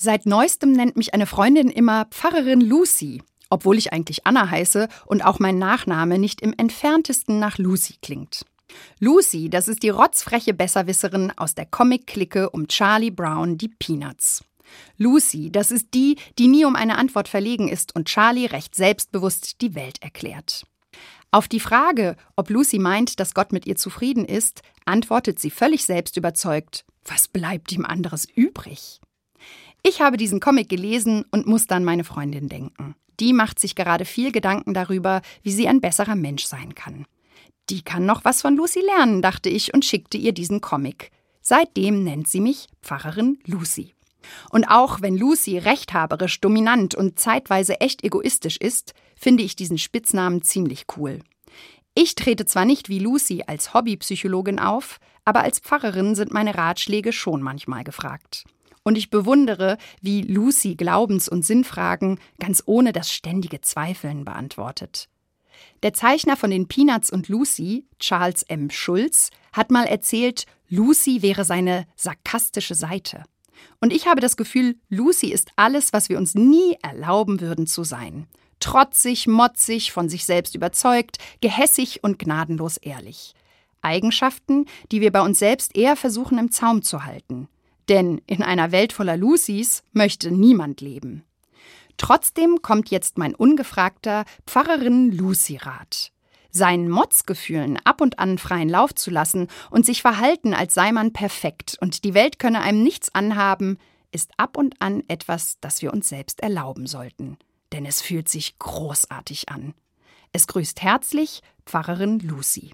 Seit neuestem nennt mich eine Freundin immer Pfarrerin Lucy, obwohl ich eigentlich Anna heiße und auch mein Nachname nicht im entferntesten nach Lucy klingt. Lucy, das ist die rotzfreche Besserwisserin aus der Comic-Clique um Charlie Brown, die Peanuts. Lucy, das ist die, die nie um eine Antwort verlegen ist und Charlie recht selbstbewusst die Welt erklärt. Auf die Frage, ob Lucy meint, dass Gott mit ihr zufrieden ist, antwortet sie völlig selbstüberzeugt: Was bleibt ihm anderes übrig? Ich habe diesen Comic gelesen und muss dann meine Freundin denken. Die macht sich gerade viel Gedanken darüber, wie sie ein besserer Mensch sein kann. Die kann noch was von Lucy lernen, dachte ich und schickte ihr diesen Comic. Seitdem nennt sie mich Pfarrerin Lucy. Und auch wenn Lucy rechthaberisch, dominant und zeitweise echt egoistisch ist, finde ich diesen Spitznamen ziemlich cool. Ich trete zwar nicht wie Lucy als Hobbypsychologin auf, aber als Pfarrerin sind meine Ratschläge schon manchmal gefragt. Und ich bewundere, wie Lucy Glaubens- und Sinnfragen ganz ohne das ständige Zweifeln beantwortet. Der Zeichner von den Peanuts und Lucy, Charles M. Schulz, hat mal erzählt, Lucy wäre seine sarkastische Seite. Und ich habe das Gefühl, Lucy ist alles, was wir uns nie erlauben würden zu sein. Trotzig, motzig, von sich selbst überzeugt, gehässig und gnadenlos ehrlich. Eigenschaften, die wir bei uns selbst eher versuchen im Zaum zu halten. Denn in einer Welt voller Lucys möchte niemand leben. Trotzdem kommt jetzt mein ungefragter Pfarrerin Lucy-Rat seinen Motzgefühlen ab und an freien Lauf zu lassen und sich verhalten, als sei man perfekt und die Welt könne einem nichts anhaben, ist ab und an etwas, das wir uns selbst erlauben sollten. Denn es fühlt sich großartig an. Es grüßt herzlich Pfarrerin Lucy.